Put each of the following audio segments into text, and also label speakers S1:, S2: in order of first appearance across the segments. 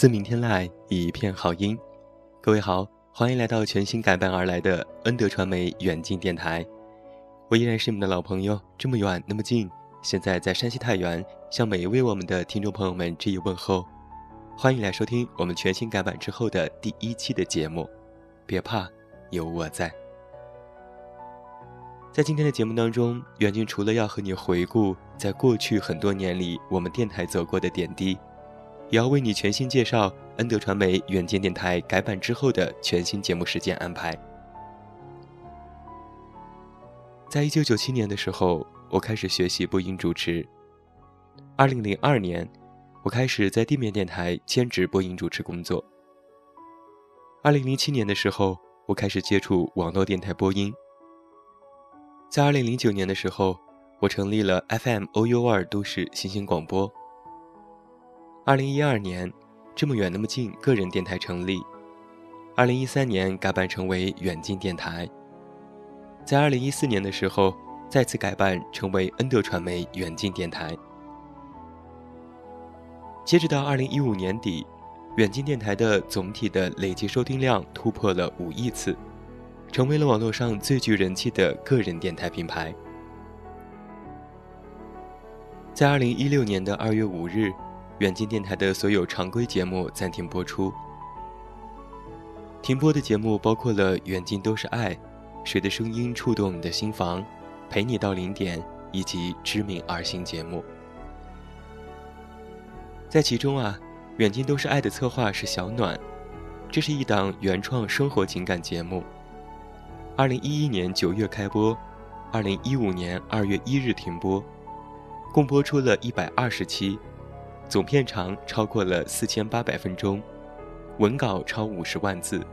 S1: 自明天籁，一片好音。各位好，欢迎来到全新改版而来的恩德传媒远近电台。我依然是你们的老朋友，这么远那么近，现在在山西太原，向每一位我们的听众朋友们致以问候。欢迎来收听我们全新改版之后的第一期的节目。别怕，有我在。在今天的节目当中，远近除了要和你回顾在过去很多年里我们电台走过的点滴，也要为你全新介绍恩德传媒远见电台改版之后的全新节目时间安排。在一九九七年的时候，我开始学习播音主持。二零零二年，我开始在地面电台兼职播音主持工作。二零零七年的时候，我开始接触网络电台播音。在二零零九年的时候，我成立了 FM OU 二都市新兴广播。二零一二年，这么远那么近个人电台成立。二零一三年改版成为远近电台。在二零一四年的时候，再次改版成为恩德传媒远近电台。截止到二零一五年底，远近电台的总体的累计收听量突破了五亿次。成为了网络上最具人气的个人电台品牌。在二零一六年的二月五日，远近电台的所有常规节目暂停播出。停播的节目包括了《远近都是爱》、《谁的声音触动你的心房》、《陪你到零点》以及知名儿星节目。在其中啊，《远近都是爱》的策划是小暖，这是一档原创生活情感节目。二零一一年九月开播，二零一五年二月一日停播，共播出了一百二十期，总片长超过了四千八百分钟，文稿超五十万字，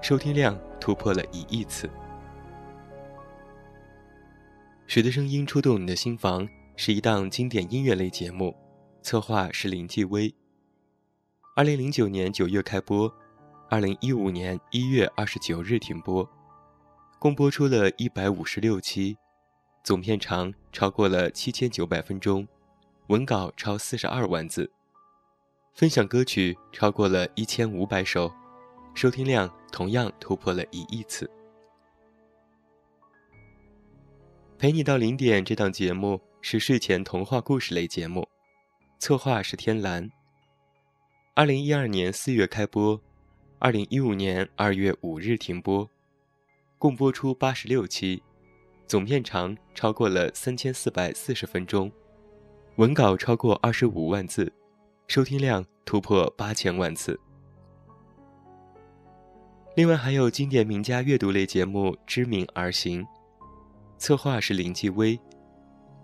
S1: 收听量突破了一亿次。谁的声音触动你的心房是一档经典音乐类节目，策划是林继威。二零零九年九月开播，二零一五年一月二十九日停播。共播出了一百五十六期，总片长超过了七千九百分钟，文稿超四十二万字，分享歌曲超过了一千五百首，收听量同样突破了一亿次。陪你到零点这档节目是睡前童话故事类节目，策划是天蓝。二零一二年四月开播，二零一五年二月五日停播。共播出八十六期，总片长超过了三千四百四十分钟，文稿超过二十五万字，收听量突破八千万次。另外还有经典名家阅读类节目《知名而行》，策划是林继威，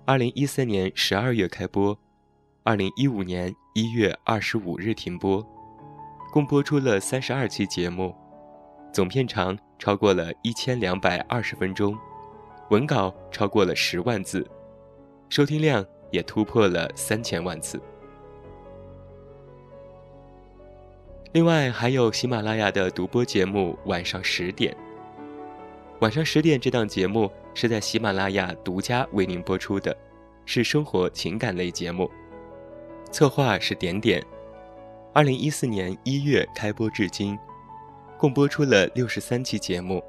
S1: 二零一三年十二月开播，二零一五年一月二十五日停播，共播出了三十二期节目。总片长超过了一千两百二十分钟，文稿超过了十万字，收听量也突破了三千万次。另外还有喜马拉雅的独播节目《晚上十点》。晚上十点这档节目是在喜马拉雅独家为您播出的，是生活情感类节目，策划是点点。二零一四年一月开播至今。共播出了六十三期节目，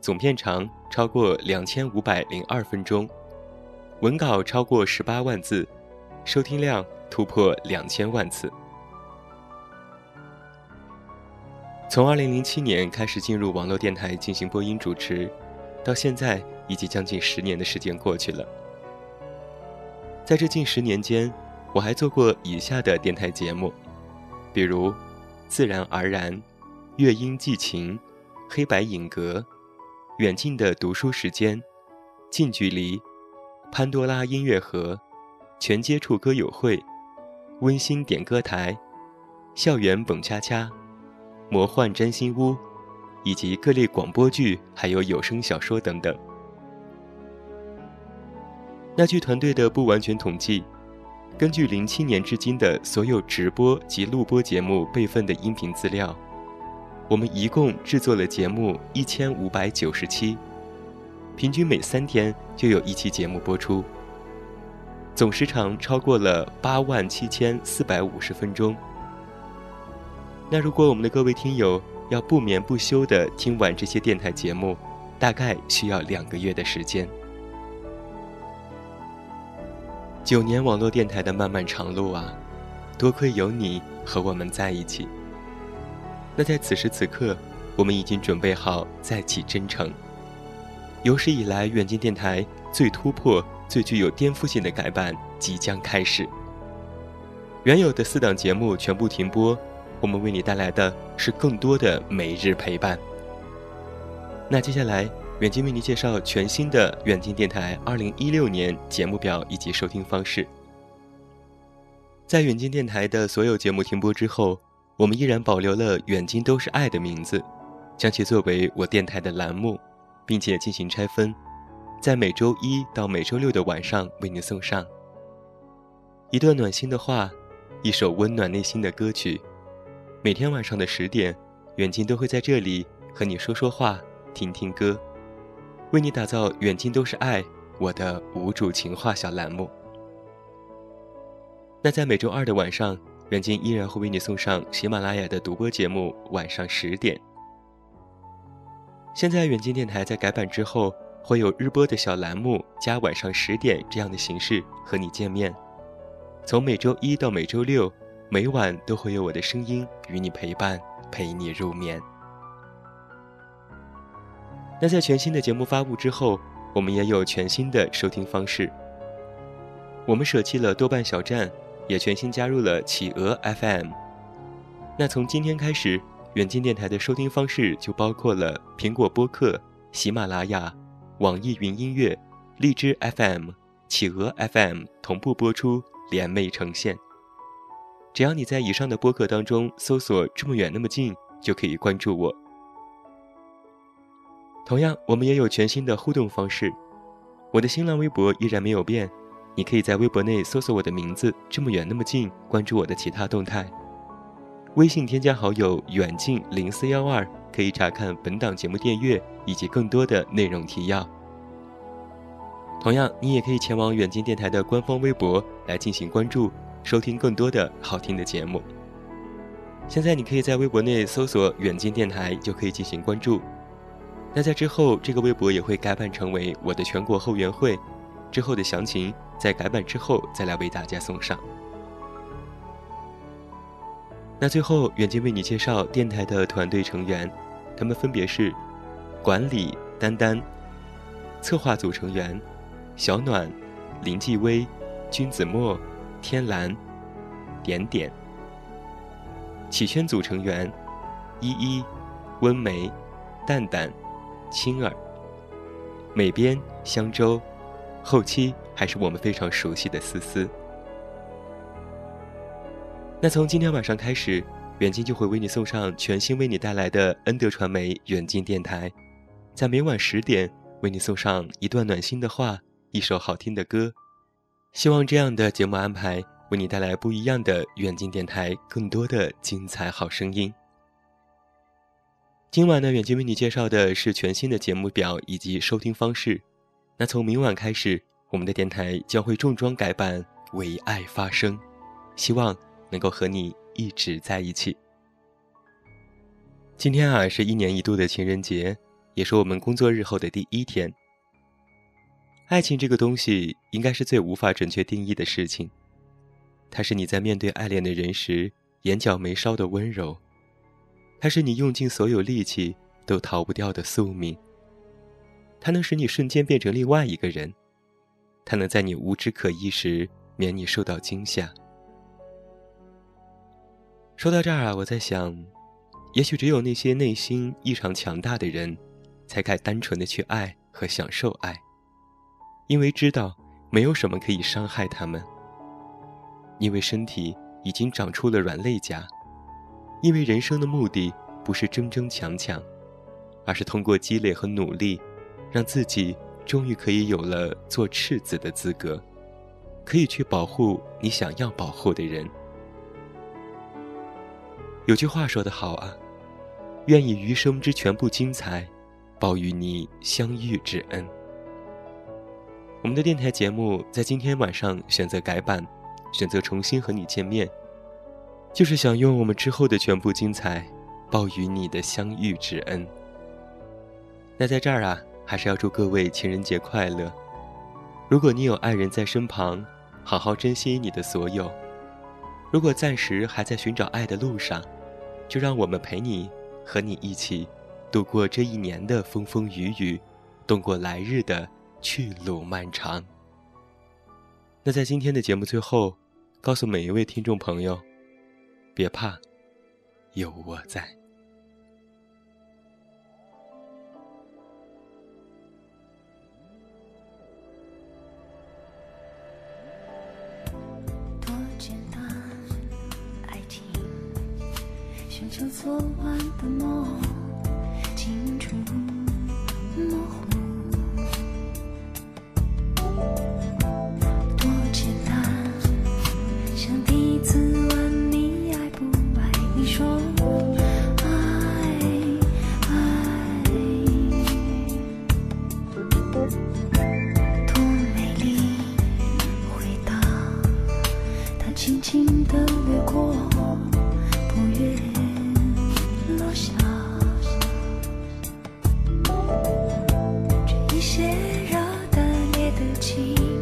S1: 总片长超过两千五百零二分钟，文稿超过十八万字，收听量突破两千万次。从二零零七年开始进入网络电台进行播音主持，到现在已经将近十年的时间过去了。在这近十年间，我还做过以下的电台节目，比如《自然而然》。乐音寄情，黑白影格，远近的读书时间，近距离，潘多拉音乐盒，全接触歌友会，温馨点歌台，校园蹦恰恰，魔幻占星屋，以及各类广播剧，还有有声小说等等。那据团队的不完全统计，根据零七年至今的所有直播及录播节目备份的音频资料。我们一共制作了节目一千五百九十期，平均每三天就有一期节目播出，总时长超过了八万七千四百五十分钟。那如果我们的各位听友要不眠不休地听完这些电台节目，大概需要两个月的时间。九年网络电台的漫漫长路啊，多亏有你和我们在一起。那在此时此刻，我们已经准备好再起征程。有史以来远近电台最突破、最具有颠覆性的改版即将开始。原有的四档节目全部停播。我们为你带来的是更多的每日陪伴。那接下来，远近为你介绍全新的远近电台2016年节目表以及收听方式。在远近电台的所有节目停播之后，我们依然保留了“远近都是爱”的名字，将其作为我电台的栏目，并且进行拆分，在每周一到每周六的晚上为你送上一段暖心的话，一首温暖内心的歌曲。每天晚上的十点，远近都会在这里和你说说话、听听歌，为你打造“远近都是爱”我的无主情话小栏目。那在每周二的晚上，远近依然会为你送上喜马拉雅的独播节目，晚上十点。现在远近电台在改版之后，会有日播的小栏目加晚上十点这样的形式和你见面，从每周一到每周六。每晚都会有我的声音与你陪伴，陪你入眠。那在全新的节目发布之后，我们也有全新的收听方式。我们舍弃了豆瓣小站，也全新加入了企鹅 FM。那从今天开始，远近电台的收听方式就包括了苹果播客、喜马拉雅、网易云音乐、荔枝 FM、企鹅 FM 同步播出，联袂呈现。只要你在以上的播客当中搜索“这么远那么近”，就可以关注我。同样，我们也有全新的互动方式。我的新浪微博依然没有变，你可以在微博内搜索我的名字“这么远那么近”，关注我的其他动态。微信添加好友“远近零四幺二”，可以查看本档节目电阅以及更多的内容提要。同样，你也可以前往远近电台的官方微博来进行关注。收听更多的好听的节目。现在你可以在微博内搜索“远近电台”，就可以进行关注。那在之后，这个微博也会改版成为我的全国后援会。之后的详情在改版之后再来为大家送上。那最后，远近为你介绍电台的团队成员，他们分别是：管理丹丹、策划组成员小暖、林继威、君子墨。天蓝，点点。起圈组成员：依依、温梅、蛋蛋、青儿。美编：香洲，后期还是我们非常熟悉的思思。那从今天晚上开始，远近就会为你送上全新为你带来的恩德传媒远近电台，在每晚十点为你送上一段暖心的话，一首好听的歌。希望这样的节目安排为你带来不一样的远近电台，更多的精彩好声音。今晚呢，远近为你介绍的是全新的节目表以及收听方式。那从明晚开始，我们的电台将会重装改版，为爱发声，希望能够和你一直在一起。今天啊，是一年一度的情人节，也是我们工作日后的第一天。爱情这个东西，应该是最无法准确定义的事情。它是你在面对爱恋的人时眼角眉梢的温柔，它是你用尽所有力气都逃不掉的宿命。它能使你瞬间变成另外一个人，它能在你无枝可依时免你受到惊吓。说到这儿啊，我在想，也许只有那些内心异常强大的人，才敢单纯的去爱和享受爱。因为知道没有什么可以伤害他们，因为身体已经长出了软肋甲，因为人生的目的不是争争抢抢，而是通过积累和努力，让自己终于可以有了做赤子的资格，可以去保护你想要保护的人。有句话说得好啊，愿以余生之全部精彩，报与你相遇之恩。我们的电台节目在今天晚上选择改版，选择重新和你见面。就是想用我们之后的全部精彩，报与你的相遇之恩。那在这儿啊，还是要祝各位情人节快乐。如果你有爱人在身旁，好好珍惜你的所有；如果暂时还在寻找爱的路上，就让我们陪你，和你一起度过这一年的风风雨雨，度过来日的去路漫长。那在今天的节目最后，告诉每一位听众朋友。别怕，有我在。
S2: 昨晚的梦。情。